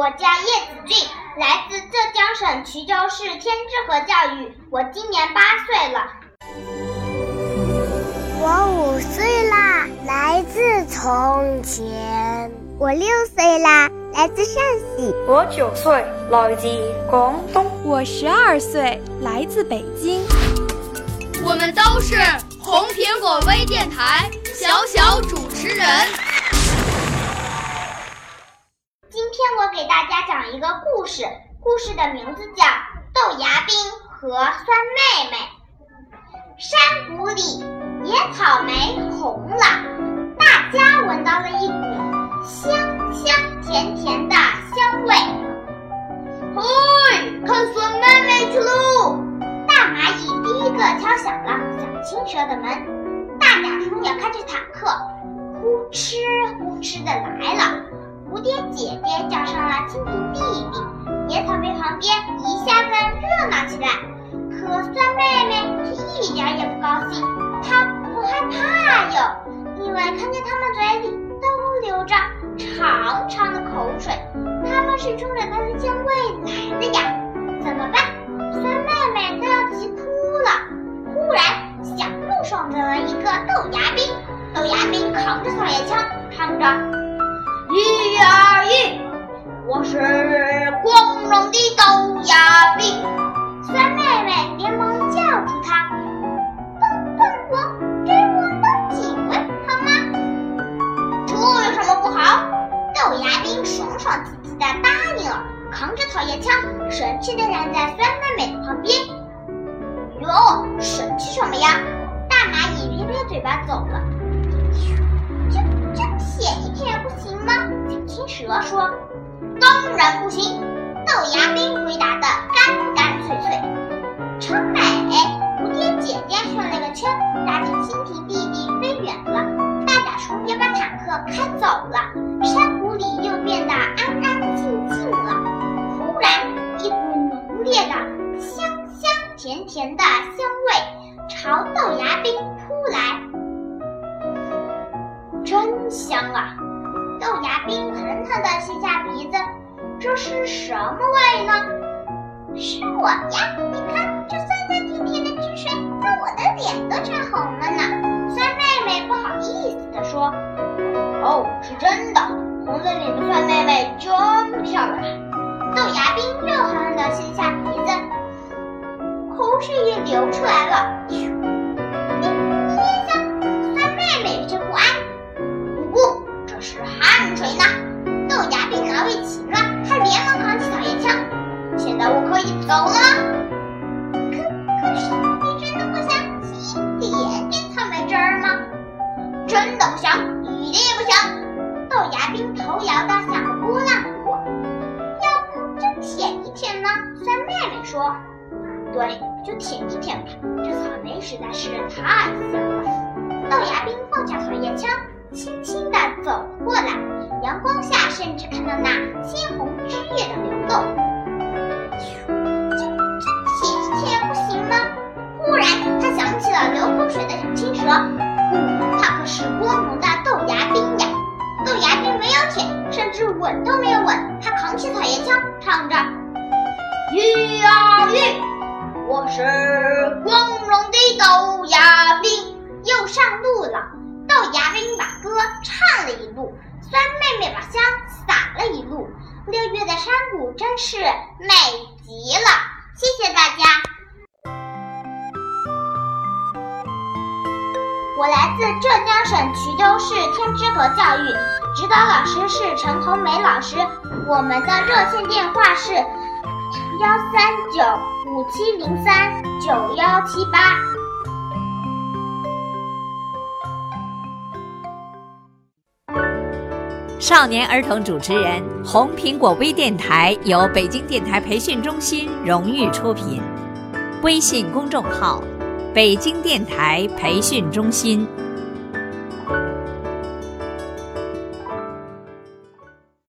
我叫叶子俊，来自浙江省衢州市天之河教育，我今年八岁了。我五岁啦，来自从前。我六岁啦，来自陕西。我九岁，来自广东。我十二岁，来自北京。我们都是红苹果微电台小小主持人。今天我给大家讲一个故事，故事的名字叫《豆芽兵和酸妹妹》。山谷里，野草莓红了，大家闻到了一股香香甜甜的香味。嘿，看酸妹妹去喽！大蚂蚁第一个敲响了小青蛇的门，大甲虫也开着坦克，呼哧呼哧的来了。蝴蝶姐姐叫上了蜻蜓弟弟，野草莓旁边一下子热闹起来。可酸妹妹却一点也不高兴，她不害怕哟，因为看见它们嘴里都流着长长的口水，它们是冲着它的香味来的呀。怎么办？酸妹妹都要急哭了。忽然，小路上来了一个豆芽兵，豆芽兵扛着草叶枪，唱着：“一二一，我是光荣的豆芽兵。”酸妹妹连忙叫住他：“动动我，给我当警卫好吗？”这有什么不好？豆芽兵爽爽气气的答应了，扛着草叶枪，神气的站在酸妹妹的旁边。哟，神气什么呀？大蚂蚁撇撇嘴巴走了。小青蛇说：“当然不行。”豆芽兵回答的干干脆脆。城北！蝴蝶姐姐转了个圈，拉着蜻蜓弟弟飞远了。大甲虫也把坦克开走了。山谷里又变得安安静静了。忽然，一股浓烈的香香甜甜的香味朝豆芽兵扑来，真香啊！豆芽兵疼疼地吸下鼻子。这是什么味呢？是我呀！你看，这酸酸甜甜的汁水，把我的脸都沾红了呢。酸妹妹不好意思地说：“哦，是真的，红了脸的酸妹妹真漂亮。”豆芽兵又狠狠地吸下鼻子，口水也流出来了。对，就舔一舔吧。这草莓实在是太香了。豆芽兵放下草叶枪，轻轻地走过来。阳光下，甚至看到那鲜红汁液的流动。这这舔一舔不行吗？忽然，他想起了流口水的小青蛇。嗯，他可是光荣的豆芽兵呀！豆芽兵没有舔，甚至吻都没有吻。他扛起草叶枪，唱着：“一二一，我是光荣的豆芽兵又上路了。豆芽兵把歌唱了一路酸妹妹把香洒了一路。六月的山谷真是美极了。谢谢大家。我来自浙江省衢州市天之阁教育指导老师是陈红梅老师我们的热线电话是幺三九五七零三九幺七八。少年儿童主持人，红苹果微电台由北京电台培训中心荣誉出品，微信公众号：北京电台培训中心。